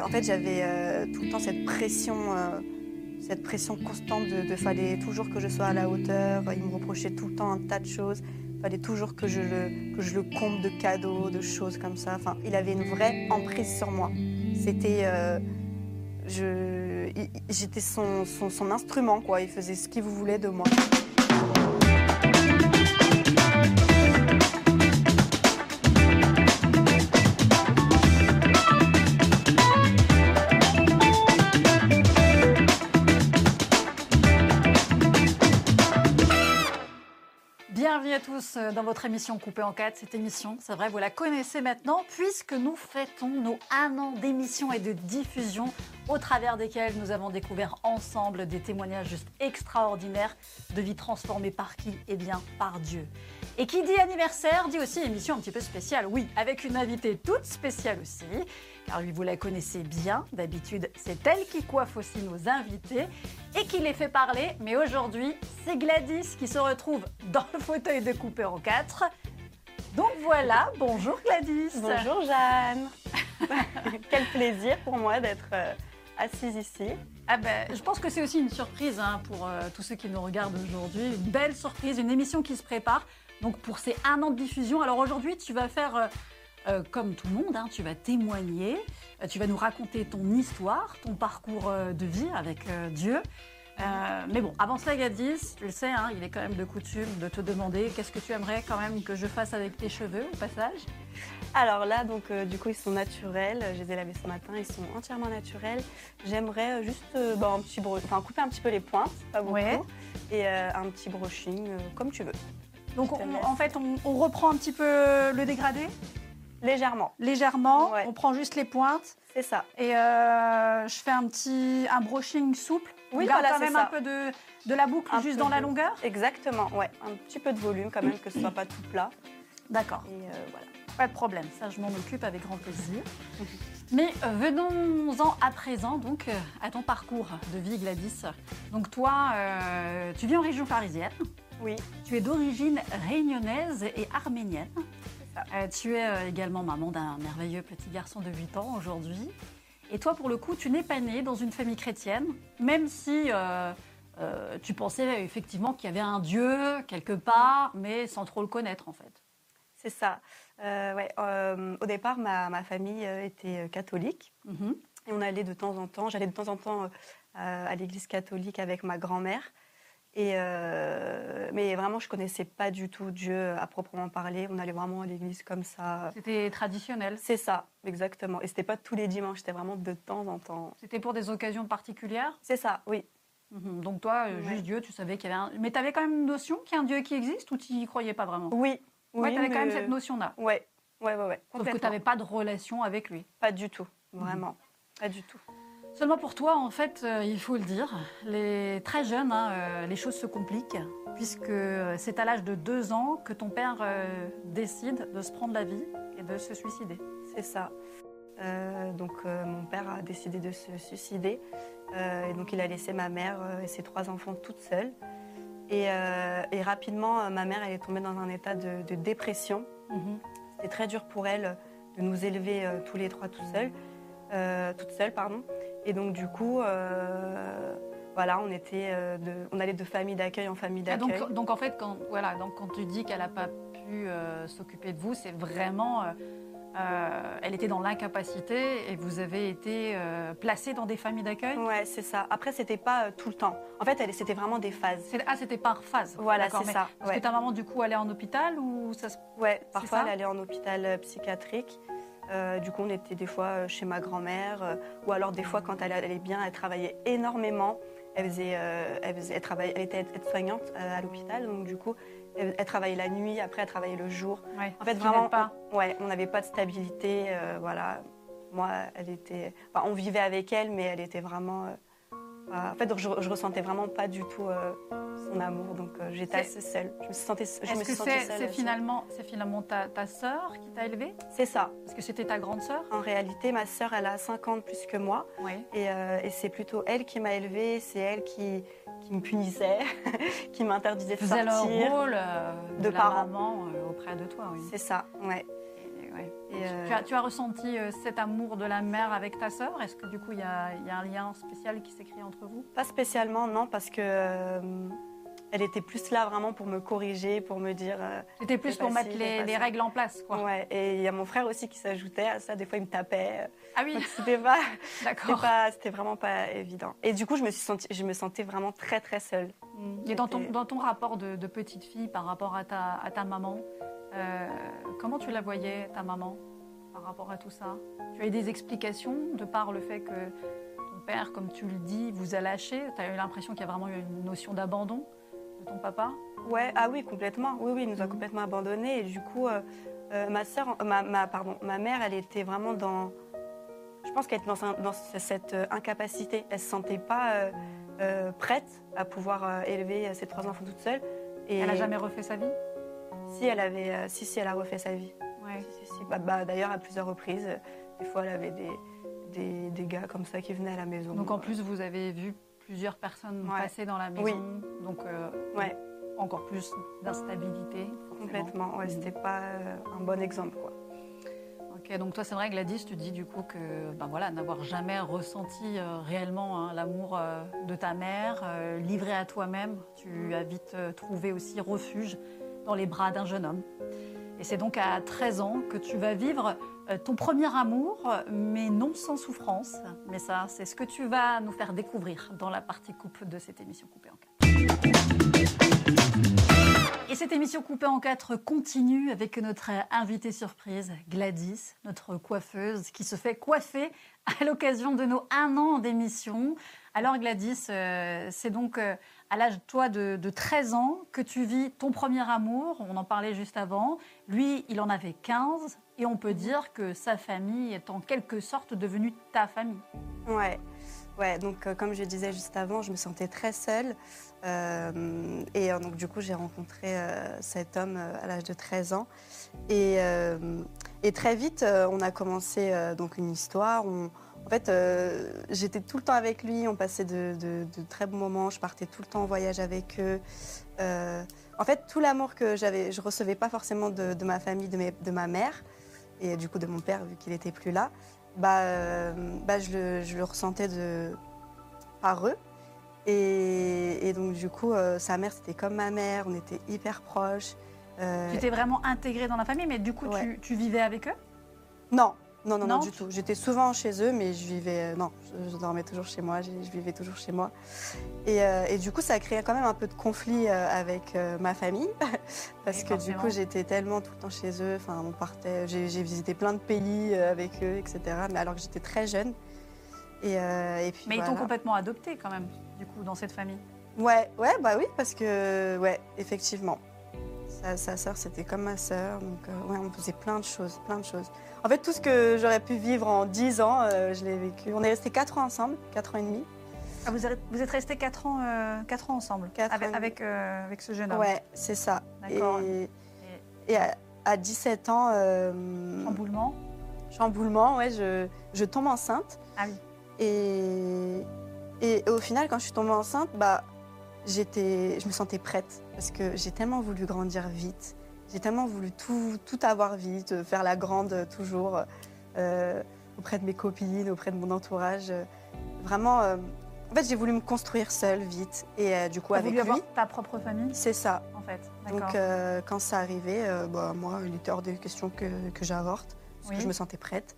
En fait, j'avais euh, tout le temps cette pression, euh, cette pression constante de, fallait toujours que je sois à la hauteur. Il me reprochait tout le temps un tas de choses. Fallait toujours que je le, que je le comble de cadeaux, de choses comme ça. Enfin, il avait une vraie emprise sur moi. C'était, euh, je, j'étais son, son, son instrument quoi. Il faisait ce qu'il voulait de moi. Euh, dans votre émission Coupée en 4. Cette émission, c'est vrai, vous la connaissez maintenant, puisque nous fêtons nos un an d'émission et de diffusion, au travers desquels nous avons découvert ensemble des témoignages juste extraordinaires de vie transformée par qui? Eh bien, par Dieu. Et qui dit anniversaire dit aussi émission un petit peu spéciale, oui, avec une invitée toute spéciale aussi, car lui, vous la connaissez bien. D'habitude, c'est elle qui coiffe aussi nos invités et qui les fait parler. Mais aujourd'hui, c'est Gladys qui se retrouve dans le fauteuil de coupé en quatre. Donc voilà, bonjour Gladys. Bonjour Jeanne. Quel plaisir pour moi d'être euh, assise ici. Ah ben, je pense que c'est aussi une surprise hein, pour euh, tous ceux qui nous regardent aujourd'hui. Une belle surprise, une émission qui se prépare. Donc pour ces un an de diffusion. Alors aujourd'hui, tu vas faire euh, euh, comme tout le monde, hein, tu vas témoigner, tu vas nous raconter ton histoire, ton parcours de vie avec Dieu. Euh, mais bon, avant cela, Gladys, tu le sais, hein, il est quand même de coutume de te demander qu'est-ce que tu aimerais quand même que je fasse avec tes cheveux au passage. Alors là, donc euh, du coup, ils sont naturels. Je les ai lavés ce matin, ils sont entièrement naturels. J'aimerais euh, juste bah, un petit bro- enfin, couper un petit peu les pointes, pas beaucoup, Ouais. et un petit brushing, comme tu veux. Donc on- en fait, on, on reprend un petit peu le dégradé, Légèrement, légèrement, Ouais. on prend juste les pointes. c'est ça. Et je fais un petit un brushing souple. Oui, voilà, quand même ça. un peu de, de la boucle Un juste dans la longueur. Exactement, ouais. Un petit peu de volume quand même, que ce soit pas tout plat. D'accord, Et euh, voilà. pas de problème. Ça, je m'en occupe avec grand plaisir. Mais euh, venons-en à présent donc euh, à ton parcours de vie, Gladys. Donc toi, euh, tu vis en région parisienne. Oui, Tu es d'origine réunionnaise et arménienne. tu es également maman d'un merveilleux petit garçon de 8 ans aujourd'hui. Et toi, pour le coup, tu n'es pas née dans une famille chrétienne, même si euh, euh, tu pensais effectivement qu'il y avait un Dieu quelque part, mais sans trop le connaître en fait. c'est ça. Euh, ouais, au départ, ma, ma famille était catholique. Mhm. Et on allait de temps en temps, j'allais de temps en temps à l'église catholique avec ma grand-mère. Et euh, mais vraiment, je connaissais pas du tout Dieu à proprement parler. On allait vraiment à l'église comme ça. C'était traditionnel. C'est ça, exactement. Et c'était pas tous les dimanches, c'était vraiment de temps en temps. C'était pour des occasions particulières? C'est ça, oui. Mhm. Donc toi, euh, Ouais. juste Dieu, tu savais qu'il y avait un... Mais tu avais quand même une notion qu'il y a un Dieu qui existe ou tu n'y croyais pas vraiment? Oui, oui. Ouais, tu avais quand même cette notion-là. Ouais, ouais, ouais, ouais. Sauf que tu n'avais pas de relation avec lui. Pas du tout, vraiment. Pas du tout. Seulement pour toi, en fait, euh, il faut le dire, les très jeunes, hein, euh, les choses se compliquent, puisque c'est à l'âge de deux ans que ton père euh, décide de se prendre la vie et de se suicider. C'est ça. Euh, donc euh, mon père a décidé de se suicider Euh, et donc il a laissé ma mère euh, et ses trois enfants toutes seules. Et, euh, et rapidement, euh, ma mère elle est tombée dans un état de, de dépression. C'était très dur pour elle de nous élever euh, tous les trois tout seuls, euh, toutes seules, pardon. Et donc du coup, euh, voilà, on était, euh, de- on allait de famille d'accueil en famille Ah, d'accueil. donc, donc en fait, quand, voilà, donc quand tu dis qu'elle n'a pas pu euh, s'occuper de vous, c'est vraiment... euh, elle était dans l'incapacité et vous avez été placés dans des familles d'accueil? Ouais, c'est ça. Après, c'était pas tout le temps. En fait, c'était vraiment des phases. Ah, c'était par phase. Voilà, c'est ça. Parce ouais. que ta maman, du coup, allait en hôpital ou ça se... Ouais, parfois ça? elle allait en hôpital psychiatrique. Euh, du coup, on était des fois euh, chez ma grand-mère, euh, ou alors des fois quand elle allait bien, elle travaillait énormément. Elle faisait, euh, elle, faisait- elle travaillait, elle était aide-soignante euh, à l'hôpital, donc du coup, elle, elle travaillait la nuit, après elle travaillait le jour. Ouais, En fait, vraiment, pas. on- ouais, on n'avait pas de stabilité, voilà. Moi, elle était, enfin, on vivait avec elle, mais elle était vraiment. En fait, donc, je, je ressentais vraiment pas du tout euh, son amour, donc euh, j'étais assez seule. Je me je Est-ce que c'est seule, c'est seule. finalement, c'est finalement ta, ta sœur qui t'a élevée? C'est ça. Est-ce que c'était ta grande sœur? En réalité, ma sœur, elle a 5 ans de plus que moi. Oui. Et, euh, et c'est plutôt elle qui m'a élevée, c'est elle qui, qui me punissait, qui m'interdisait de Faisait sortir. leur rôle de, De la parents. maman euh, auprès de toi, oui. C'est ça, ouais. Et, ouais. Et, euh, Tu, as, tu as ressenti euh, cet amour de la mère avec ta sœur? Est-ce que du coup, il y a, il y a un lien spécial qui s'est créé entre vous? Pas spécialement, non, parce que euh, elle était plus là vraiment pour me corriger, pour me dire. euh, C'était plus pour facile, mettre les, règles en place, quoi. ouais. Et il y a mon frère aussi qui s'ajoutait à ça. Des fois, il me tapait. Ah oui, C'était pas, d'accord. c'était vraiment pas évident. Et du coup, je me suis sentie, je me sentais vraiment très très seule. Et dans ton, dans ton rapport de, de petite fille par rapport à ta, à ta maman, euh, comment tu la voyais, ta maman, par rapport à tout ça? Tu as eu des explications de par le fait que ton père, comme tu le dis, vous a lâché? Tu as eu l'impression qu'il y a vraiment eu une notion d'abandon de ton papa? Ouais, ah oui, complètement. Oui, oui, il nous a Mhm. complètement abandonnés. Et du coup, euh, euh, ma sœur, ma, ma- pardon, ma mère, elle était vraiment dans. Je pense qu'elle était dans, un- dans ce- cette incapacité. Elle se sentait pas prête à pouvoir élever ses trois enfants toute seule. Et Elle n'a jamais refait sa vie? Si, elle avait, euh, si, si, elle a refait sa vie. Ouais. Si, si, si. Bah, bah, D'ailleurs, à plusieurs reprises. Des fois, elle avait des, des, des gars comme ça qui venaient à la maison. Donc en plus, vous avez vu plusieurs personnes Ouais. passer dans la maison, Oui. donc euh, Ouais. encore plus d'instabilité. Complètement. Ouais, Mhm. C'était pas euh, un bon exemple, quoi. Ok, donc toi c'est vrai Gladys, tu dis du coup que ben voilà, n'avoir jamais ressenti euh, réellement hein, l'amour euh, de ta mère, euh, livré à toi-même, tu as vite trouvé aussi refuge dans les bras d'un jeune homme. Et c'est donc à 13 ans que tu vas vivre euh, ton premier amour, mais non sans souffrance. Mais ça, c'est ce que tu vas nous faire découvrir dans la partie coupe de cette émission Coupée en quatre. Et cette émission coupée en quatre continue avec notre invitée surprise, Gladys, notre coiffeuse, qui se fait coiffer à l'occasion de nos un an d'émission. Alors Gladys, euh, c'est donc euh, à l'âge toi de, de 13 ans que tu vis ton premier amour, on en parlait juste avant. Lui, il en avait 15 et on peut dire que sa famille est en quelque sorte devenue ta famille. Ouais, ouais. Donc, euh, comme je disais juste avant, je me sentais très seule. Euh, et euh, donc, du coup, j'ai rencontré cet homme à l'âge de 13 ans. Et, très vite, on a commencé donc une histoire. En fait, euh, j'étais tout le temps avec lui. On passait de, de- de très bons moments. Je partais tout le temps en voyage avec eux. Euh, en fait, tout l'amour que j'avais, je recevais pas forcément de, de ma famille, de, mes- de ma mère et du coup de mon père vu qu'il était plus là. Bah, euh, bah je, le, je le ressentais de, par eux. Et, et donc, du coup, sa mère, c'était comme ma mère, on était hyper proches. Tu t'es vraiment intégrée dans la famille, mais du coup, tu, vivais avec eux? Non, non, non, non, du tout. J'étais souvent chez eux, mais je vivais. euh, non, je, dormais toujours chez moi, je, je vivais toujours chez moi. Et, euh, et du coup, ça a créé quand même un peu de conflit euh, avec euh, ma famille, parce que du coup, j'étais tellement tout le temps chez eux. Enfin, on partait, j'ai visité plein de pays avec eux, etc. Mais alors que j'étais très jeune. Et, et puis Mais ils t'ont complètement adopté quand même, du coup, dans cette famille? Ouais, ouais, bah oui, parce que, ouais, effectivement. Sa, sa sœur, c'était comme ma sœur. Donc, euh, ouais, on faisait plein de choses, plein de choses. En fait, tout ce que j'aurais pu vivre en 10 ans, euh, je l'ai vécu. On est restés 4 ans ensemble, 4 ans et demi. Ah, vous, êtes, vous êtes restés 4 ans, euh, ans ensemble, Quatre avec, ans et avec, euh, avec ce jeune homme. Ouais, c'est ça. D'accord. Et, et à, à 17 ans, Emboulement. chamboulement, ouais, je, je tombe enceinte. Ah oui. Et, et au final, quand je suis tombée enceinte, bah, j'étais, je me sentais prête parce que j'ai tellement voulu grandir vite. J'ai tellement voulu tout, tout avoir vite, faire la grande toujours euh, auprès de mes copines, auprès de mon entourage. Vraiment, euh, en fait, j'ai voulu me construire seule vite. Et euh, du coup, avec voulu lui, avoir ta propre famille, c'est ça. en fait. D'accord. Donc, quand ça arrivait, bah, moi, il était hors de question que, que j'avorte, parce Oui. que je me sentais prête.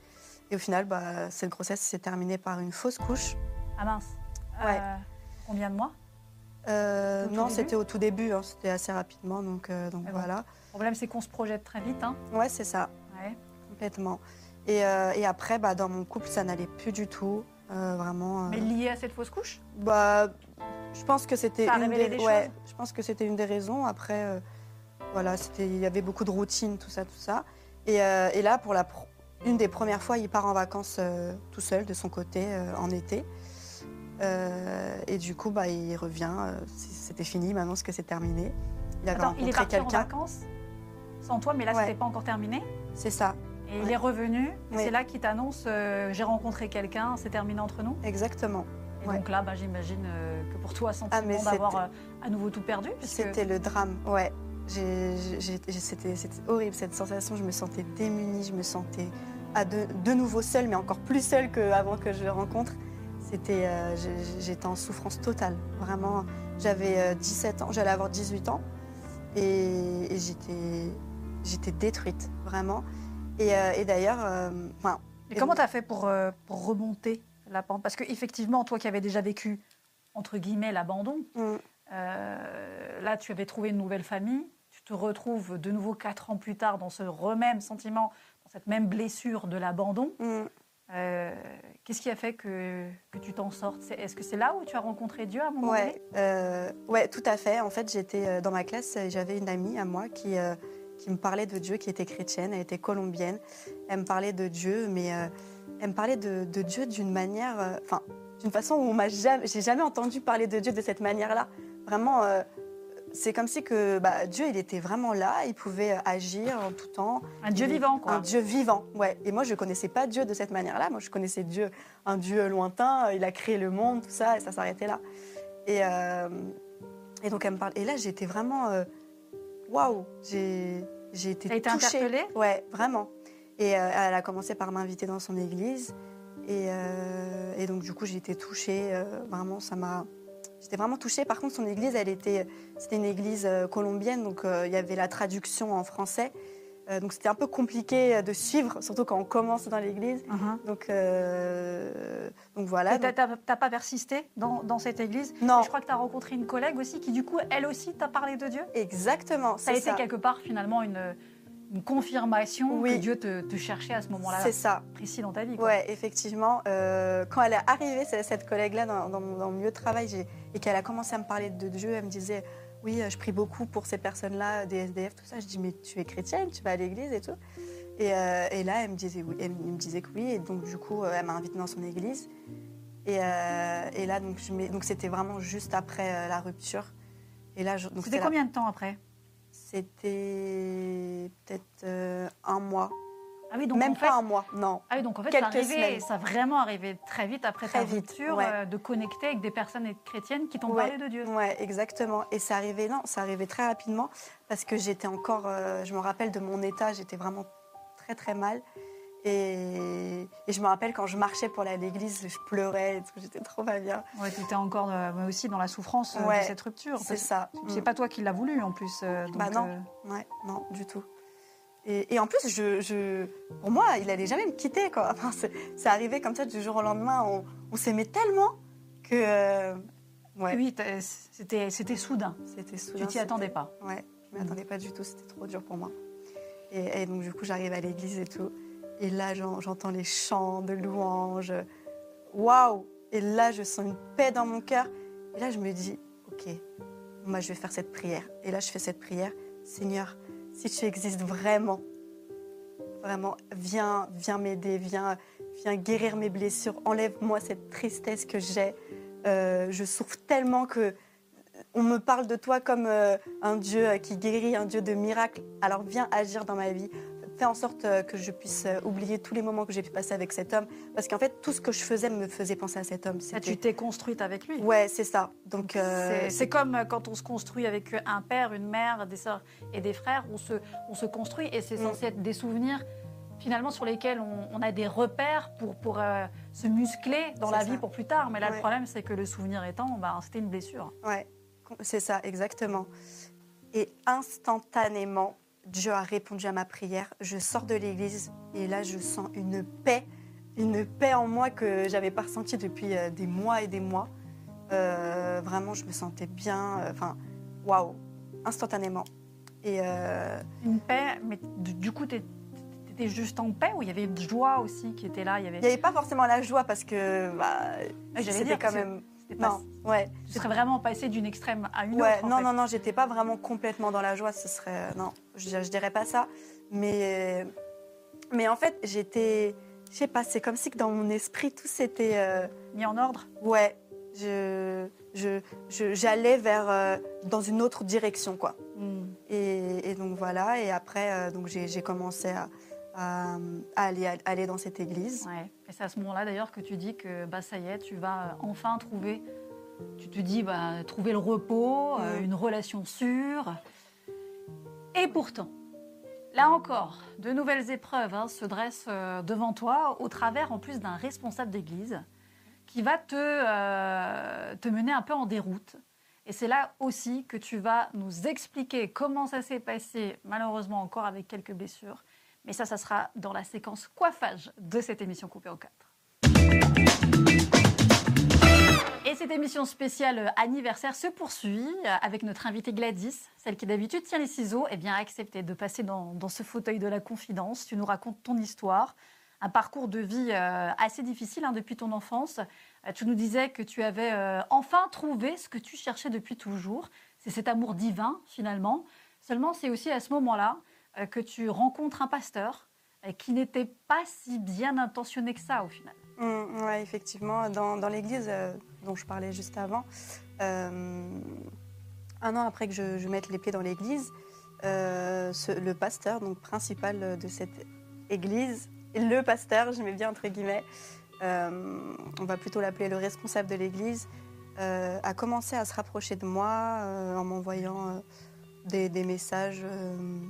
Et au final, bah, cette grossesse s'est terminée par une fausse couche. Ah mince. Ouais. Combien de mois? Euh, non, c'était au tout début, hein, c'était assez rapidement, donc, euh, donc Ah bon. voilà. Le problème, c'est qu'on se projette très vite. Hein. Ouais, c'est ça, Ouais. complètement. Et, euh, et après, bah, dans mon couple, ça n'allait plus du tout, vraiment. Mais lié à cette fausse couche? Bah, je pense que c'était une des, des ouais, choses? je pense que c'était une des raisons. Après, voilà, c'était, il y avait beaucoup de routine, tout ça, tout ça. Et, et là, pour la pro- une des premières fois, il part en vacances tout seul de son côté en été. Euh, et du coup, bah, il revient. euh, c'était fini. Maintenant, que c'est terminé. Il avait Attends, il est parti en vacances sans toi, mais là, Ouais. c'était pas encore terminé. C'est ça, Et il est revenu. Ouais. C'est là qu'il t'annonce euh, j'ai rencontré quelqu'un, c'est terminé entre nous. exactement. Et donc là, bah, j'imagine euh, que pour toi, sentiment Ah, d'avoir à nouveau tout perdu. puisque- C'était le drame, ouais. c'était c'était horrible cette sensation. Je me sentais démunie, je me sentais à de, de nouveau seule, mais encore plus seule qu'avant que je le rencontre. C'était, euh, j'étais en souffrance totale. Vraiment, j'avais euh, 17 ans, j'allais avoir 18 ans, et, et j'étais, j'étais détruite, vraiment. Et, euh, et d'ailleurs, euh, enfin, Et comment donc- tu as fait pour, euh, pour remonter la pente? Parce qu'effectivement, toi qui avais déjà vécu, entre guillemets, l'abandon, mm, euh, là, tu avais trouvé une nouvelle famille. Tu te retrouves de nouveau quatre ans plus tard dans ce même sentiment, dans cette même blessure de l'abandon. mm, Euh, Qu'est-ce qui a fait que, que tu t'en sortes? Est-ce que c'est là où tu as rencontré Dieu à un moment donné? Ouais, euh, ouais, tout à fait. En fait, j'étais euh, dans ma classe et j'avais une amie à moi qui, euh, qui me parlait de Dieu, qui était chrétienne, elle était colombienne. Elle me parlait de Dieu, mais elle me parlait de, de Dieu d'une manière, enfin, d'une façon où on m'a jamais, j'ai jamais entendu parler de Dieu de cette manière-là. Vraiment, c'est comme si que bah, Dieu, il était vraiment là, il pouvait euh, agir en tout temps. Un Dieu Il- vivant, quoi. Un Dieu vivant, ouais. Et moi, je connaissais pas Dieu de cette manière-là. Moi, je connaissais Dieu, un Dieu lointain. Il a créé le monde, tout ça, et ça s'arrêtait là. Et, euh, et donc, elle me parle. Et là, j'étais vraiment. euh, Waouh J'ai j'ai été T'as été interpellée? Ouais, vraiment. Et euh, elle a commencé par m'inviter dans son église. Et, euh, et donc, du coup, j'ai été touchée. euh, vraiment, ça m'a. J'étais vraiment touchée. Par contre, son église, elle était, c'était une église euh, colombienne, donc euh, il y avait la traduction en français. Euh, donc, c'était un peu compliqué de suivre, surtout quand on commence dans l'église. Mhm. Donc, euh, donc voilà. T'as t'as pas persisté dans, dans cette église? Non, Je crois que tu as rencontré une collègue aussi qui, du coup, elle aussi t'a parlé de Dieu? exactement. Ça a été ça. quelque part, finalement, une, une confirmation Oui. que Dieu te, te cherchait à ce moment-là C'est ça. précis dans ta vie. Ouais, effectivement. euh, quand elle est arrivée, cette, collègue-là, dans, dans mon, dans mon lieu de travail, j'ai- et qu'elle a commencé à me parler de Dieu, elle me disait Oui, euh, je prie beaucoup pour ces personnes-là, des SDF, tout ça. Je dis Mais tu es chrétienne, tu vas à l'église et tout. Et, euh, et là, elle me, disait, oui, elle me disait que oui. Et donc, du coup, euh, elle m'a invitée dans son église. Et, euh, et là, donc, c'était vraiment juste après la rupture. Et là, C'était la- combien de temps après? C'était peut-être euh, un mois. Ah oui, donc Même en fait, pas un mois, non. ah oui, donc en fait, ça, arrivé, semaines. ça a vraiment arrivé très vite après Très ta rupture ouais. euh, de connecter avec des personnes chrétiennes qui t'ont Ouais. parlé de Dieu. Ouais, exactement. Et ça arrivait, non, ça arrivait très rapidement parce que j'étais encore, euh, je me rappelle de mon état, j'étais vraiment très très mal. Et, et je me rappelle quand je marchais pour aller à l'église, je pleurais, j'étais trop pas bien. Ouais, tu étais encore euh, aussi dans la souffrance euh, Ouais, de cette rupture. C'est ça. C'est pas toi qui l'as voulu en plus. euh, donc, Bah non. euh, Ouais, non, du tout. Et, et en plus, je, je- pour moi, il allait jamais me quitter. Quoi. Enfin, c'est, arrivé comme ça du jour au lendemain. On, on s'aimait tellement que. euh, ouais, Oui, c'était c'était soudain. c'était soudain. Tu t'y attendais pas. Ouais, je m'y attendais pas du tout, c'était trop dur pour moi. Et, et donc du coup, j'arrive à l'église et tout. Et là, j'en- j'entends les chants de louanges. Waouh Et là, je sens une paix dans mon cœur. Et là, je me dis, ok, moi, je vais faire cette prière. Et là, je fais cette prière. Seigneur, si tu existes vraiment, vraiment, viens, viens m'aider, viens, viens guérir mes blessures, enlève-moi cette tristesse que j'ai. Euh, je souffre tellement que on me parle de toi comme euh, un Dieu euh, qui guérit, un Dieu de miracles. Alors viens agir dans ma vie. Fais en sorte euh, que je puisse euh, oublier tous les moments que j'ai pu passer avec cet homme. Parce qu'en fait, tout ce que je faisais me faisait penser à cet homme. Ah, tu t'es construite avec lui? Ouais, c'est ça. Donc, euh, C'est- C'est comme quand on se construit avec un père, une mère, des sœurs et des frères, on se, on se construit et c'est Mm. censé être des souvenirs finalement sur lesquels on, on a des repères pour, pour euh, se muscler dans la ça. vie pour plus tard. Mais là, le problème, c'est que le souvenir étant, ben, c'était une blessure. Ouais, c'est ça, exactement. Et instantanément, Dieu a répondu à ma prière. Je sors de l'église et là, je sens une paix, une paix en moi que j'avais pas ressentie depuis euh, des mois et des mois. Euh, vraiment, je me sentais bien. euh, Enfin, waouh, instantanément. Et euh, Une paix, mais du coup, tu étais juste en paix ou il y avait une joie aussi qui était là il y avait... il n'y avait pas forcément la joie parce que bah, Ah, j'allais c'était quand même. C'était pas- Non, ouais. Tu serais vraiment passé d'une extrême à une Ouais, autre. non, fait. non, non, j'étais pas vraiment complètement dans la joie, ce serait. Non, je, je dirais pas ça. Mais, mais en fait, j'étais. Je sais pas, c'est comme si que dans mon esprit, tout s'était. euh, Mis en ordre ouais, je, j'allais vers. euh, dans une autre direction, quoi. Hmm. Et, et donc voilà, et après, euh, donc j'ai commencé à, à, à aller, à aller dans cette église. Ouais. Et c'est à ce moment-là d'ailleurs que tu dis que bah, ça y est, tu vas euh, enfin trouver, tu te dis, bah, trouver le repos, euh, une relation sûre. Et pourtant, là encore, de nouvelles épreuves hein, se dressent euh, devant toi, au travers en plus d'un responsable d'église qui va te, euh, te mener un peu en déroute. Et c'est là aussi que tu vas nous expliquer comment ça s'est passé, malheureusement encore avec quelques blessures. Mais ça, ça sera dans la séquence coiffage de cette émission coupée en quatre. Et cette émission spéciale anniversaire se poursuit avec notre invitée Gladys, celle qui d'habitude tient les ciseaux, et bien a de passer dans, ce fauteuil de la confidence. Tu nous racontes ton histoire, un parcours de vie euh, assez difficile hein, depuis ton enfance. Euh, tu nous disais que tu avais euh, enfin trouvé ce que tu cherchais depuis toujours. C'est cet amour divin finalement. Seulement, c'est aussi à ce moment-là que tu rencontres un pasteur euh, qui n'était pas si bien intentionné que ça au final. Mm, ouais, effectivement, dans, l'église euh, dont je parlais juste avant, euh, un an après que je, mette les pieds dans l'église, euh, le pasteur, donc principal de cette église, le pasteur, je mets bien entre guillemets, euh, on va plutôt l'appeler le responsable de l'église, euh, a commencé à se rapprocher de moi euh, en m'envoyant euh, des, messages, euh,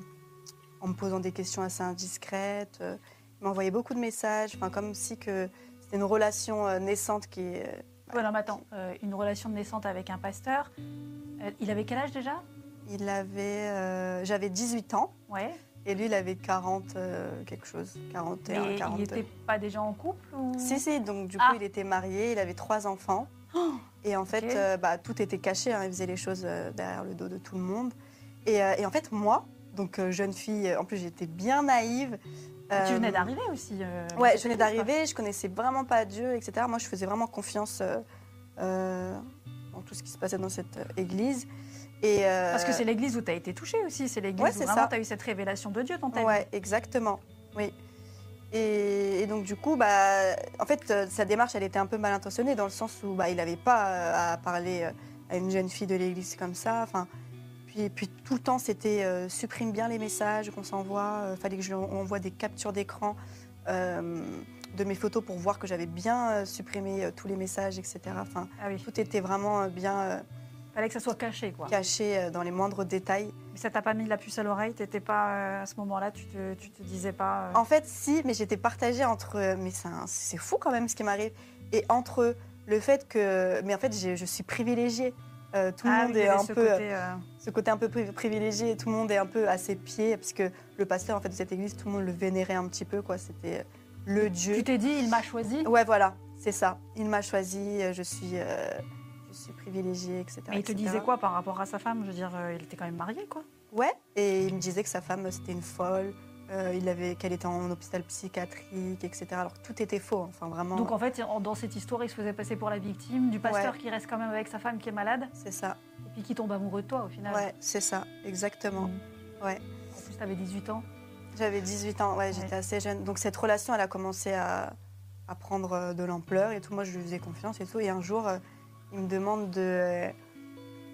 en me posant des questions assez indiscrètes. euh, il m'envoyait beaucoup de messages, enfin, comme si que c'était une relation euh, naissante qui est. euh, Voilà, mais attends, une relation naissante avec un pasteur. Il avait quel âge déjà? Il avait. euh, J'avais 18 ans Ouais. et lui, il avait 40 euh, quelque chose. 41, Mais 42. il n'était pas déjà en couple ou... Si, si, donc du Ah. coup, il était marié, il avait trois enfants. Oh et en fait, euh, bah, tout était caché, hein, il faisait les choses derrière le dos de tout le monde. Et, euh, et en fait, moi, donc euh, jeune fille, en plus j'étais bien naïve. Tu euh, venais d'arriver aussi. euh, Ouais, je venais d'arriver, je connaissais vraiment pas Dieu, etc. Moi, je faisais vraiment confiance euh, euh, dans tout ce qui se passait dans cette euh, église. Et, euh, Parce que c'est l'église où tu as été touchée aussi. C'est l'église Ouais, où vraiment tu as eu cette révélation de Dieu dans ta vie. Ouais, exactement. Oui. Et, et donc du coup, bah, en fait, euh, sa démarche, elle était un peu mal intentionnée dans le sens où bah, il n'avait pas euh, à parler euh, à une jeune fille de l'église comme ça. Enfin, puis, puis tout le temps, c'était euh, supprime bien les messages qu'on s'envoie. Il fallait que je lui en- envoie des captures d'écran euh, de mes photos pour voir que j'avais bien euh, supprimé euh, tous les messages, etc. Enfin, Ah oui. tout était vraiment euh, bien euh, Fallait que ça soit caché, quoi. caché euh, dans les moindres détails. Mais ça t'a pas mis la puce à l'oreille? T'étais pas euh, à ce moment-là. Tu te, tu te disais pas. euh, En fait, si, mais j'étais partagée entre. euh, Mais c'est fou quand même ce qui m'arrive. Et entre le fait que. Mais en fait, je suis privilégiée. Euh, tout le ah monde oui, est un ce peu. côté, euh, Ce côté un peu pri- privilégié, tout le monde est un peu à ses pieds, parce que le pasteur en fait, de cette église, tout le monde le vénérait un petit peu. quoi. C'était le Dieu. Tu t'es dit, il m'a choisi? Ouais, voilà, c'est ça. Il m'a choisi, euh, je suis, euh, je suis privilégiée, etc. Mais il te etc. disait quoi par rapport à sa femme? Je veux dire, euh, il était quand même marié, quoi. Ouais, et il me disait que sa femme, c'était une folle, euh, il avait, qu'elle était en hôpital psychiatrique, etc. Alors tout était faux, enfin vraiment. Donc en fait, dans cette histoire, il se faisait passer pour la victime du pasteur Ouais. qui reste quand même avec sa femme qui est malade C'est ça. et puis qui tombe amoureux de toi au final. Ouais, c'est ça, exactement. Mm. Ouais. En plus, t'avais 18 ans. J'avais 18 ans, ouais, j'étais Ouais. assez jeune. Donc cette relation, elle a commencé à, à prendre euh, de l'ampleur et tout. Moi, je lui faisais confiance et tout. Et un jour, euh, il me demande de.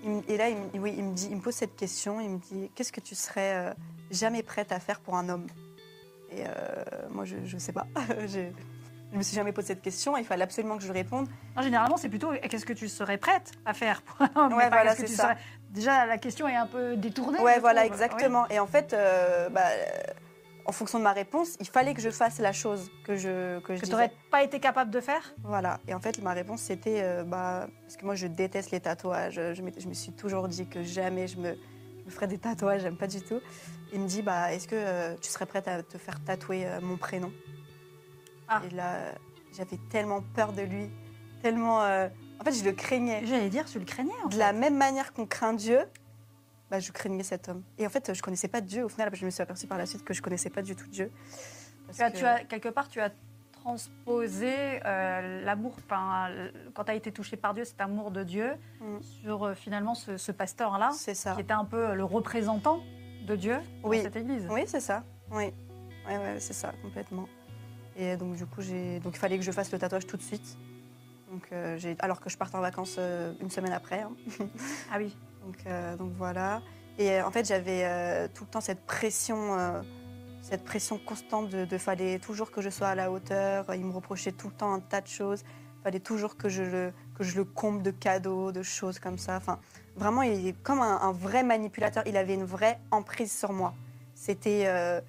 il me- et là, il, me- oui, il me dit, il me pose cette question. Il me dit, qu'est-ce que tu serais jamais prête à faire pour un homme Et euh, moi, je, je sais pas. je, je me suis jamais posé cette question. Il fallait absolument que je réponde. Non, généralement, c'est plutôt qu'est-ce que tu serais prête à faire pour un homme, Ouais, voilà, c'est ça. serais- Déjà, la question est un peu détournée. Ouais, je voilà, trouve. exactement. Et en fait, euh, bah, en fonction de ma réponse, il fallait que je fasse la chose que je que je. Que disais. n'aurais pas été capable de faire? Voilà. Et en fait, ma réponse, c'était euh, bah, parce que moi, je déteste les tatouages. Je, je me suis toujours dit que jamais je me, des tatouages. J'aime pas du tout. Il me dit, bah, est-ce que euh, tu serais prête à te faire tatouer euh, mon prénom? Ah. Et là, j'avais tellement peur de lui, tellement. euh, En fait, je le craignais. J'allais dire, tu le craignais. En De fait. la même manière qu'on craint Dieu, bah, je craignais cet homme. Et en fait, je connaissais pas Dieu. Au final, je me suis aperçue par la suite que je connaissais pas du tout Dieu. Parce Tu as, que- tu as- quelque part, tu as transposé euh, l'amour, enfin, quand tu as été touché par Dieu, cet amour de Dieu, Mm. sur euh, finalement ce, ce pasteur-là, qui était un peu le représentant de Dieu Oui. dans cette église. Oui, c'est ça. Oui, ouais, ouais, c'est ça, complètement. Et donc, du coup, j'ai... donc il fallait que je fasse le tatouage tout de suite. Donc, euh, j'ai... Alors que je parte en vacances une semaine après. hein. Ah oui. Donc, donc voilà. Et en fait, j'avais tout le temps cette pression, cette pression constante de, de fallait toujours que je sois à la hauteur. Il me reprochait tout le temps un tas de choses. fallait toujours que je le, que je le comble de cadeaux, de choses comme ça. Enfin, vraiment, il est comme un, un vrai manipulateur. Il avait une vraie emprise sur moi. C'était. euh,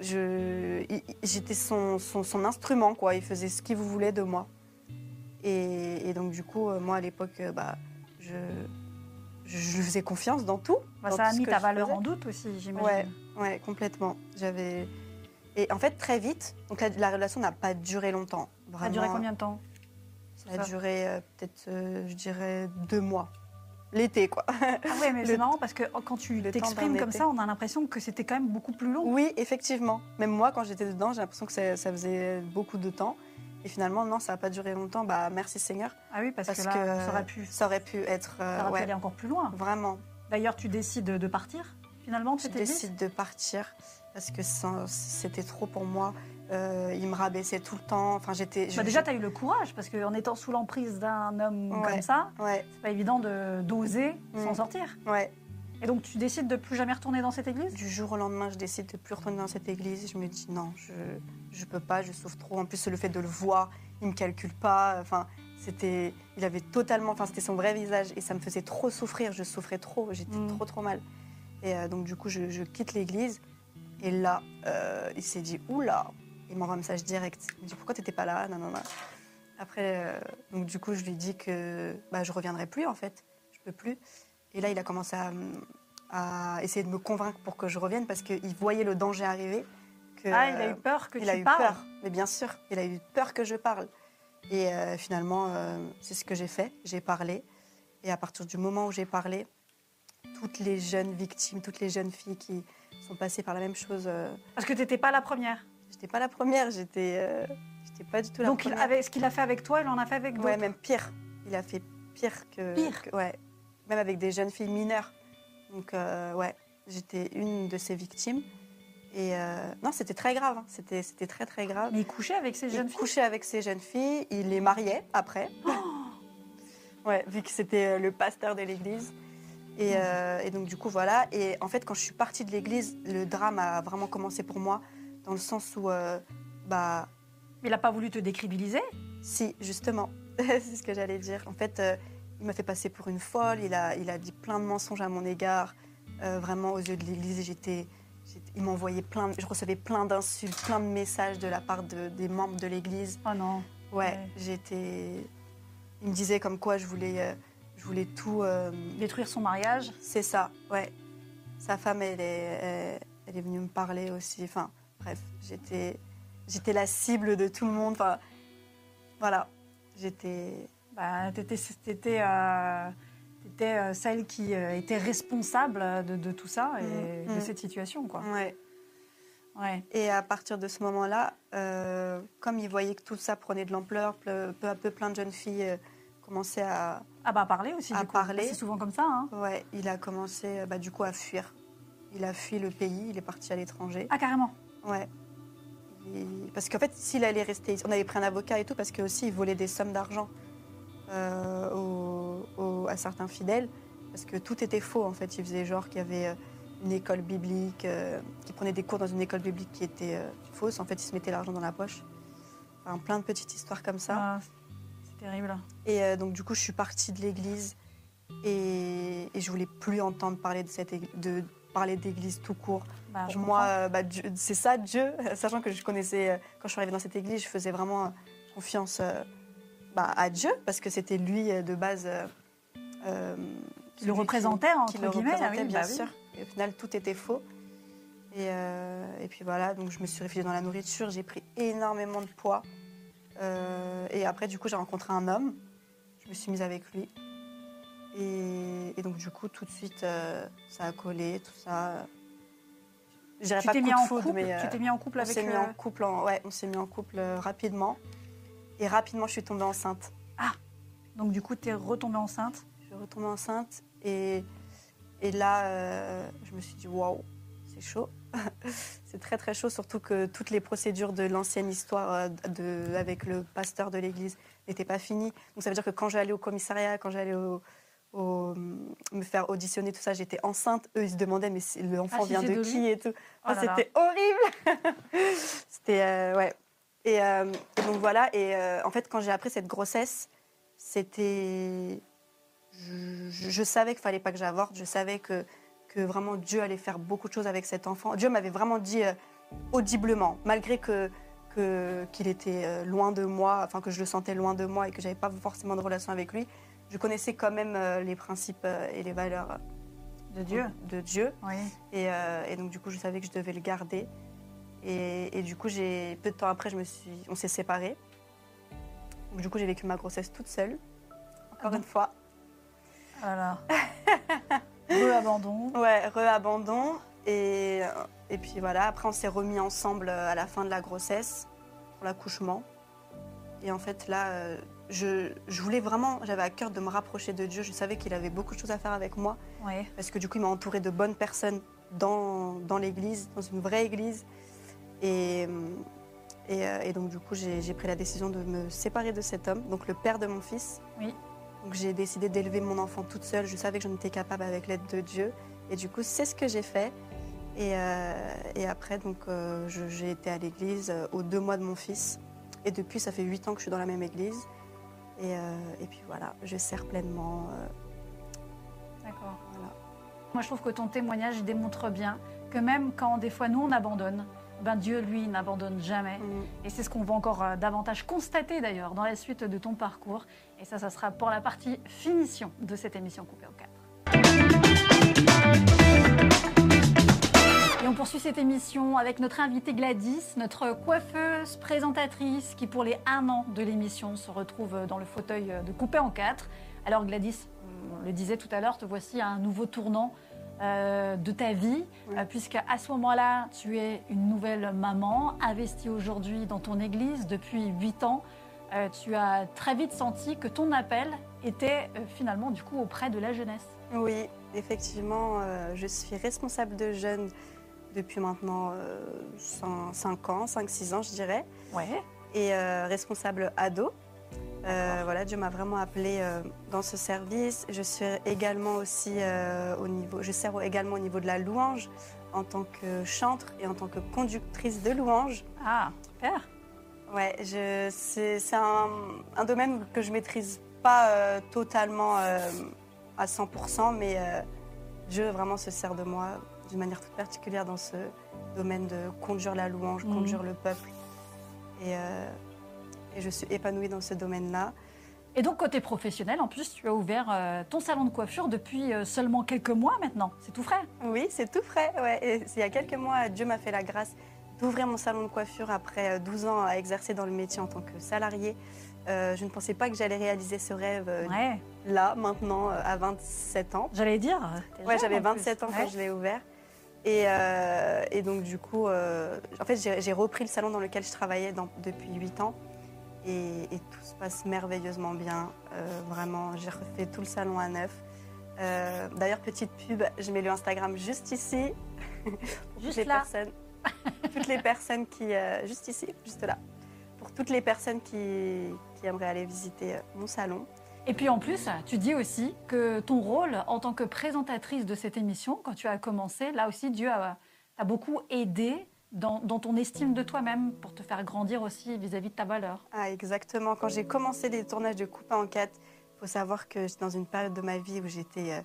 je- J'étais son, son, son instrument, quoi. Il faisait ce qu'il voulait de moi. Et, et donc, du coup, euh, moi, à l'époque, euh, bah, je, je, faisais confiance dans tout. Bah, dans ça a tout mis ta valeur en doute aussi, j'imagine. Ouais, ouais, complètement. J'avais. Et en fait, très vite, donc la, la relation n'a pas duré longtemps. Ça a duré combien de temps? Ça a duré euh, peut-être, euh, je dirais, deux mois. L'été, quoi. Ah ouais, mais Le- c'est marrant parce que quand tu t'exprimes comme été. ça, on a l'impression que c'était quand même beaucoup plus long. Oui, effectivement. Même moi, quand j'étais dedans, j'ai l'impression que ça, ça faisait beaucoup de temps. Et finalement, non, ça n'a pas duré longtemps. Bah, merci Seigneur. Ah oui, parce, Parce que là, que ça aurait pu, Ça aurait pu être. euh, ça aurait pu aller encore plus loin. vraiment. D'ailleurs, tu décides de partir? Finalement Je décide de partir parce que c'était trop pour moi. Euh, il me rabaissait tout le temps. Enfin, j'étais. Bah déjà, tu as eu le courage parce qu'en étant sous l'emprise d'un homme Ouais. comme ça, Ouais, c'est pas évident de d'oser Mm. s'en sortir. ouais. Et donc, tu décides de plus jamais retourner dans cette église? Du jour au lendemain, je décide de plus retourner dans cette église. Je me dis non, je je peux pas, je souffre trop. En plus, le fait de le voir, il me calcule pas. Enfin, c'était, il avait totalement, enfin, c'était son vrai visage et ça me faisait trop souffrir. Je souffrais trop, j'étais Mm. trop trop mal. Et euh, donc du coup, je, je quitte l'église. Et là, euh, il s'est dit oula, il m'envoie un message direct. Il me dit pourquoi t'étais pas là, non non non. Après, euh, donc du coup, je lui dis que bah, je reviendrai plus en fait, je peux plus. Et là, il a commencé à, à essayer de me convaincre pour que je revienne parce qu'il voyait le danger arriver. Que, Ah, il a eu peur que il tu a eu parles. peur, mais bien sûr, il a eu peur que je parle. Et euh, finalement, euh, c'est ce que j'ai fait. J'ai parlé. Et à partir du moment où j'ai parlé, toutes les jeunes victimes, toutes les jeunes filles qui sont passées par la même chose, euh, Parce que tu n'étais pas la première. j'étais pas la première, j'étais, euh, pas du tout la Donc, il première. avait, ce qu'il a fait avec toi, il en a fait avec d'autres. Ouais, même pire. Il a fait pire que. Pire que- ouais. Même avec des jeunes filles mineures. Donc, euh, ouais, j'étais une de ces victimes. Et euh, non, c'était très grave. hein. C'était, c'était très, très grave. Mais il couchait avec ces jeunes il filles. couchait avec ces jeunes filles. Il les mariait après. ouais, vu que c'était le pasteur de l'église. Et, euh, et donc, du coup, voilà. Et en fait, quand je suis partie de l'église, le drame a vraiment commencé pour moi. Dans le sens où, euh, bah, Il n'a pas voulu te décribiliser. si, justement, c'est ce que j'allais dire. En fait, euh, il m'a fait passer pour une folle, il a, il a dit plein de mensonges à mon égard. Euh, vraiment, aux yeux de l'Église, j'étais, il m'envoyait plein, de- je recevais plein d'insultes, plein de messages de la part de- des membres de l'Église. Oh non. Ouais, Ouais. j'étais... Il me disait comme quoi je voulais, je voulais tout... euh, Détruire son mariage. c'est ça, ouais. Sa femme, elle est, elle, elle est venue me parler aussi. Enfin, bref, j'étais, j'étais la cible de tout le monde. Enfin, voilà, j'étais... Bah, tu étais, celle qui euh, était responsable de, de tout ça et Mm, de mm. cette situation. Quoi. Ouais. Ouais. Et à partir de ce moment-là, euh, comme il voyait que tout ça prenait de l'ampleur, peu, peu à peu, plein de jeunes filles euh, commençaient à... Ah bah parler aussi. À du coup. parler. C'est souvent comme ça. Hein. Ouais, il a commencé euh, bah, du coup à fuir. Il a fui le pays, il est parti à l'étranger. Ah carrément. Ouais. Parce qu'en fait, s'il allait rester ici, on avait pris un avocat et tout, parce qu'aussi, il volait des sommes d'argent euh, aux- aux- à certains fidèles, parce que tout était faux, en fait. Il faisait genre qu'il y avait euh, une école biblique, euh, qu'il prenait des cours dans une école biblique qui était euh, fausse. En fait, il se mettait l'argent dans la poche. Enfin, plein de petites histoires comme ça. Ah, terrible. Et euh, donc, du coup, je suis partie de l'église et, et je voulais plus entendre parler de cette de parler d'église tout court. Bah, Pour moi, euh, bah, c'est ça, Dieu. Sachant que je connaissais, euh, quand je suis arrivée dans cette église, je faisais vraiment confiance bah, à Dieu, parce que c'était lui de base. Qui le représentait, entre qui le guillemets, ah représentait, oui, bien oui. sûr. Et au final, tout était faux. Et, et puis voilà, donc je me suis réfugiée dans la nourriture, j'ai pris énormément de poids. Euh, et après, du coup, j'ai rencontré un homme, je me suis mise avec lui. Et, et donc, du coup, tout de suite, euh, ça a collé, tout ça. Je dirais Tu pas t'es coup mis de en foudre, couple. mais, euh, tu t'es mis en couple on avec. s'est mis euh, en couple, en- ouais, on s'est mis en couple euh, rapidement. Et rapidement, je suis tombée enceinte. Donc du coup, tu es retombée enceinte? Je suis retombée enceinte et, et là, euh, je me suis dit waouh, c'est chaud. c'est très très chaud, surtout que toutes les procédures de l'ancienne histoire euh, de, avec le pasteur de l'église n'étaient pas finies. Donc ça veut dire que quand j'allais au commissariat, quand j'allais au, au- me faire auditionner, tout ça, j'étais enceinte. Eux, ils se demandaient mais l'enfant Ah, vient de, de qui et tout. Oh Ah, c'était horrible. c'était euh, ouais. Et, euh, et donc voilà, et euh, en fait, quand j'ai appris cette grossesse, c'était. Je, je- je savais qu'il fallait pas que j'avorte, je savais que, que vraiment Dieu allait faire beaucoup de choses avec cet enfant. Dieu m'avait vraiment dit euh, audiblement, malgré que qu'il était euh, loin de moi, enfin que je le sentais loin de moi et que j'avais pas forcément de relation avec lui, je connaissais quand même euh, les principes et les valeurs De Dieu. de Dieu. Oui. Et, et donc, du coup, je savais que je devais le garder. Et, et du coup, j'ai, peu de temps après, je me suis, on s'est séparés. Donc, du coup, j'ai vécu ma grossesse toute seule, encore Ah bon une fois. Voilà. Re-abandon. Ouais, re-abandon. Et, euh, et puis voilà, après, on s'est remis ensemble euh, à la fin de la grossesse, pour l'accouchement. Et en fait, là, euh, je, je voulais vraiment, j'avais à cœur de me rapprocher de Dieu. Je savais qu'il avait beaucoup de choses à faire avec moi. Oui. parce que du coup, il m'a entouré de bonnes personnes dans, dans l'église, dans une vraie église. Et, et, et donc, du coup, j'ai pris la décision de me séparer de cet homme, donc le père de mon fils. Oui. Donc, j'ai décidé d'élever mon enfant toute seule. Je savais que j'en étais capable avec l'aide de Dieu. Et du coup, c'est ce que j'ai fait. Et, euh, après, donc, euh, j'ai été à l'église euh, aux deux mois de mon fils. Et depuis, ça fait huit ans que je suis dans la même église. Et, et puis voilà, je sers pleinement. D'accord. voilà. Moi, je trouve que ton témoignage démontre bien que même quand des fois nous on abandonne, ben Dieu lui n'abandonne jamais. Mm. Et c'est ce qu'on va encore euh, davantage constater d'ailleurs dans la suite de ton parcours. Et ça, ça sera pour la partie finition de cette émission coupée en quatre. Et on poursuit cette émission avec notre invitée Gladys, notre coiffeuse, présentatrice, qui pour les un an de l'émission se retrouve dans le fauteuil de coupé en quatre. Alors Gladys, on le disait tout à l'heure, te voici à un nouveau tournant euh, de ta vie, Oui. euh, puisque à ce moment-là, tu es une nouvelle maman, investie aujourd'hui dans ton église depuis 8 ans. Euh, tu as très vite senti que ton appel était finalement du coup auprès de la jeunesse. Oui, effectivement, je suis responsable de jeunes depuis maintenant 5, ans, 5-6 ans, je dirais, Ouais. et responsable ado. Euh, voilà, Dieu m'a vraiment appelée euh, dans ce service. Je suis également aussi euh, au niveau, je sers également au niveau de la louange en tant que chantre et en tant que conductrice de louange. Ah, super. Ouais, c'est, c'est un, un domaine que je maîtrise pas totalement à 100%, mais Dieu vraiment se sert de moi d'une manière toute particulière dans ce domaine de conduire la louange, Mhm. conduire le peuple. Et, euh, et je suis épanouie dans ce domaine-là. Et donc côté professionnel, en plus, tu as ouvert euh, ton salon de coiffure depuis euh, seulement quelques mois maintenant. C'est tout frais? Oui, c'est tout frais. Ouais. Et il y a quelques mois, Dieu m'a fait la grâce d'ouvrir mon salon de coiffure après euh, 12 ans à exercer dans le métier en tant que salarié. Euh, je ne pensais pas que j'allais réaliser ce rêve euh, Ouais. là, maintenant, euh, à 27 ans. J'allais dire. euh, Ouais, j'avais en plus. 27 ans Ouais. quand je l'ai ouvert. Et, euh, et donc, du coup, euh, en fait, j'ai j'ai repris le salon dans lequel je travaillais dans- depuis 8 ans. Et, et tout se passe merveilleusement bien. Euh, vraiment, j'ai refait tout le salon à neuf. Euh, D'ailleurs, petite pub, je mets le Instagram juste ici. Pour Juste toutes les là. personnes, toutes les personnes qui. euh, juste ici, juste là. Pour toutes les personnes qui, qui aimeraient aller visiter mon salon. Et puis en plus, tu dis aussi que ton rôle en tant que présentatrice de cette émission, quand tu as commencé, là aussi, Dieu a- t'a beaucoup aidé dans, dans ton estime de toi-même pour te faire grandir aussi vis-à-vis de ta valeur. Ah, exactement. Quand j'ai commencé les tournages de Coupe en 4, il faut savoir que j'étais dans une période de ma vie où j'étais euh,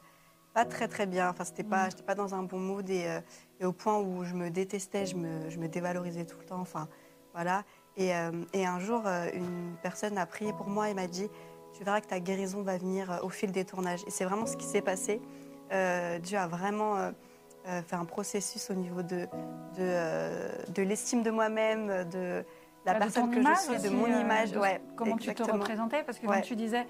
pas très très bien. Enfin, c'était pas, Mm. j'étais pas dans un bon mood et, euh, et au point où je me détestais, je me, je me dévalorisais tout le temps. Enfin, voilà. Et, euh, et un jour, une personne a prié pour moi et m'a dit Tu verras que ta guérison va venir au fil des tournages. Et c'est vraiment ce qui s'est passé. Dieu a vraiment euh, fait un processus au niveau de, de, euh, de l'estime de moi-même, de la de personne ton que image je suis, de mon euh, image. de ouais, Comment tu te représentais Parce que Ouais. comme tu disais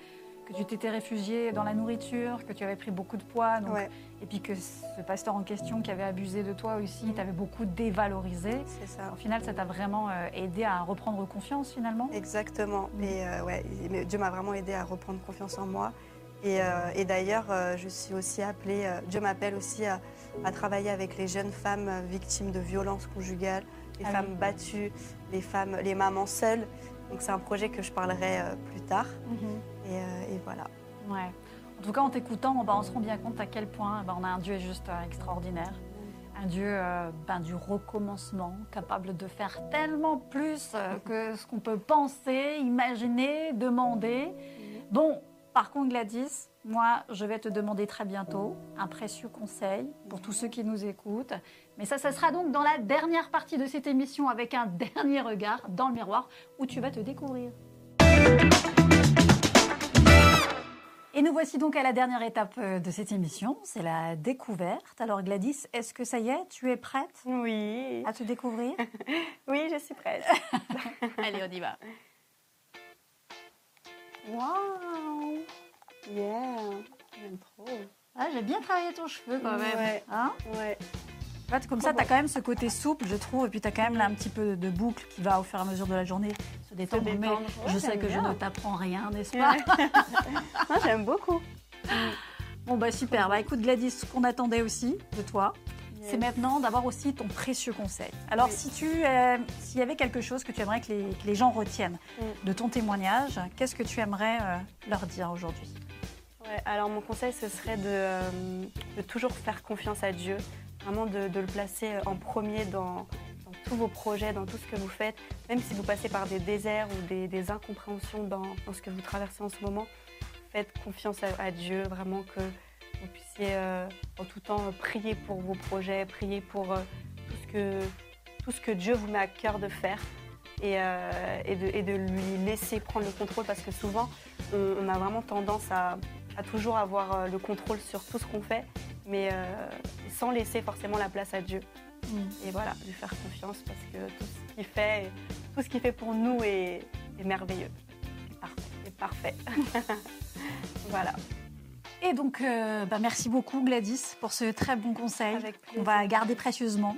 que tu t'étais réfugiée dans la nourriture, que tu avais pris beaucoup de poids, donc- Ouais, et puis que ce pasteur en question qui avait abusé de toi aussi, Mm. t'avait beaucoup dévalorisé. c'est ça. Au final, ça t'a vraiment aidé à reprendre confiance finalement? Exactement. Mm. Et euh, ouais, mais Dieu m'a vraiment aidé à reprendre confiance en moi. Et, euh, et d'ailleurs, euh, je suis aussi appelée, Dieu m'appelle aussi à, à travailler avec les jeunes femmes euh, victimes de violences conjugales, les Ah femmes oui. battues, les femmes, les mamans seules. Donc c'est un projet que je parlerai euh, plus tard. Et, euh, et voilà. Ouais. En tout cas, en t'écoutant, bah, on se rend bien compte à quel point bah, on a un Dieu juste extraordinaire. Un Dieu ben, du recommencement, capable de faire tellement plus euh, que ce qu'on peut penser, imaginer, demander. Bon, par contre, Gladys, moi, je vais te demander très bientôt un précieux conseil pour tous ceux qui nous écoutent. Mais ça, ça sera donc dans la dernière partie de cette émission avec un dernier regard dans le miroir où tu vas te découvrir. Et nous voici donc à la dernière étape euh, de cette émission, c'est la découverte. Alors Gladys, est-ce que ça y est, tu es prête Oui. à te découvrir Oui, je suis prête. Allez, on y va. Waouh Yeah. J'aime trop. ah, J'ai bien travaillé ton cheveu quand même. Ouais. Hein Ouais. En fait, comme ça, tu as quand même ce côté souple, je trouve, et puis tu as quand même là un petit peu de boucle qui va au fur et à mesure de la journée se détendre. Mais détendre. je Ouais, sais que je ne t'apprends rien, n'est-ce pas Moi, j'aime beaucoup. Bon, bah super. Bah écoute, Gladys, ce qu'on attendait aussi de toi, c'est maintenant d'avoir aussi ton précieux conseil. Alors, Oui. si tu, euh, s'il y avait quelque chose que tu aimerais que les, que les gens retiennent Mm. de ton témoignage, qu'est-ce que tu aimerais euh, leur dire aujourd'hui? Alors mon conseil, ce serait de, euh, de toujours faire confiance à Dieu, vraiment de, le placer en premier dans, tous vos projets, dans tout ce que vous faites, même si vous passez par des déserts ou des, incompréhensions dans, ce que vous traversez en ce moment, faites confiance à, Dieu, vraiment que vous puissiez euh, en tout temps euh, prier pour vos projets, prier pour tout, ce que, tout ce que Dieu vous met à cœur de faire. Et, de, lui laisser prendre le contrôle parce que souvent on a vraiment tendance à, à toujours avoir euh, le contrôle sur tout ce qu'on fait, mais euh, sans laisser forcément la place à Dieu. Et voilà, lui faire confiance parce que tout ce qu'il fait, tout ce qu'il fait pour nous est, est merveilleux, est parfait. parfait. voilà. Et donc, euh, bah, merci beaucoup Gladys pour ce très bon conseil qu'on va garder précieusement.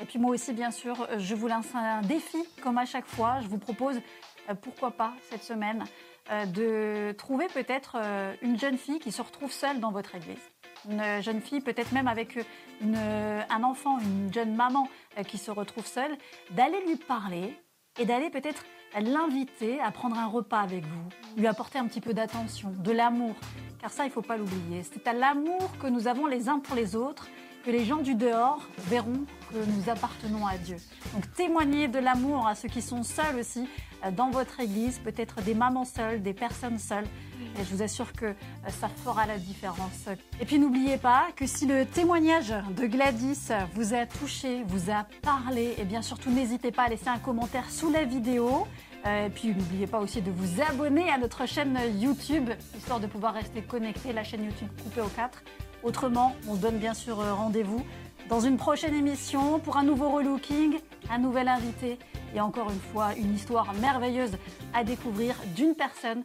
Et puis moi aussi, bien sûr, je vous lance un défi, comme à chaque fois. Je vous propose, euh, pourquoi pas, cette semaine, de trouver peut-être euh, une jeune fille qui se retrouve seule dans votre église. Une euh, jeune fille, peut-être même avec euh, un enfant, une jeune maman euh, qui se retrouve seule, d'aller lui parler et d'aller peut-être l'inviter à prendre un repas avec vous, lui apporter un petit peu d'attention, de l'amour. Car ça, il ne faut pas l'oublier. C'est à l'amour que nous avons les uns pour les autres que les gens du dehors verront que nous appartenons à Dieu. Donc témoignez de l'amour à ceux qui sont seuls aussi euh, dans votre église, peut-être des mamans seules, des personnes seules. Et je vous assure que euh, ça fera la différence. Et puis n'oubliez pas que si le témoignage de Gladys vous a touché, vous a parlé, et bien surtout n'hésitez pas à laisser un commentaire sous la vidéo. Euh, Et puis n'oubliez pas aussi de vous abonner à notre chaîne YouTube, histoire de pouvoir rester connecté, la chaîne YouTube coupée aux 4. Autrement, on se donne bien sûr euh, rendez-vous dans une prochaine émission pour un nouveau relooking, un nouvel invité et encore une fois une histoire merveilleuse à découvrir d'une personne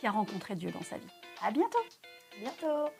qui a rencontré Dieu dans sa vie. À bientôt. Bientôt.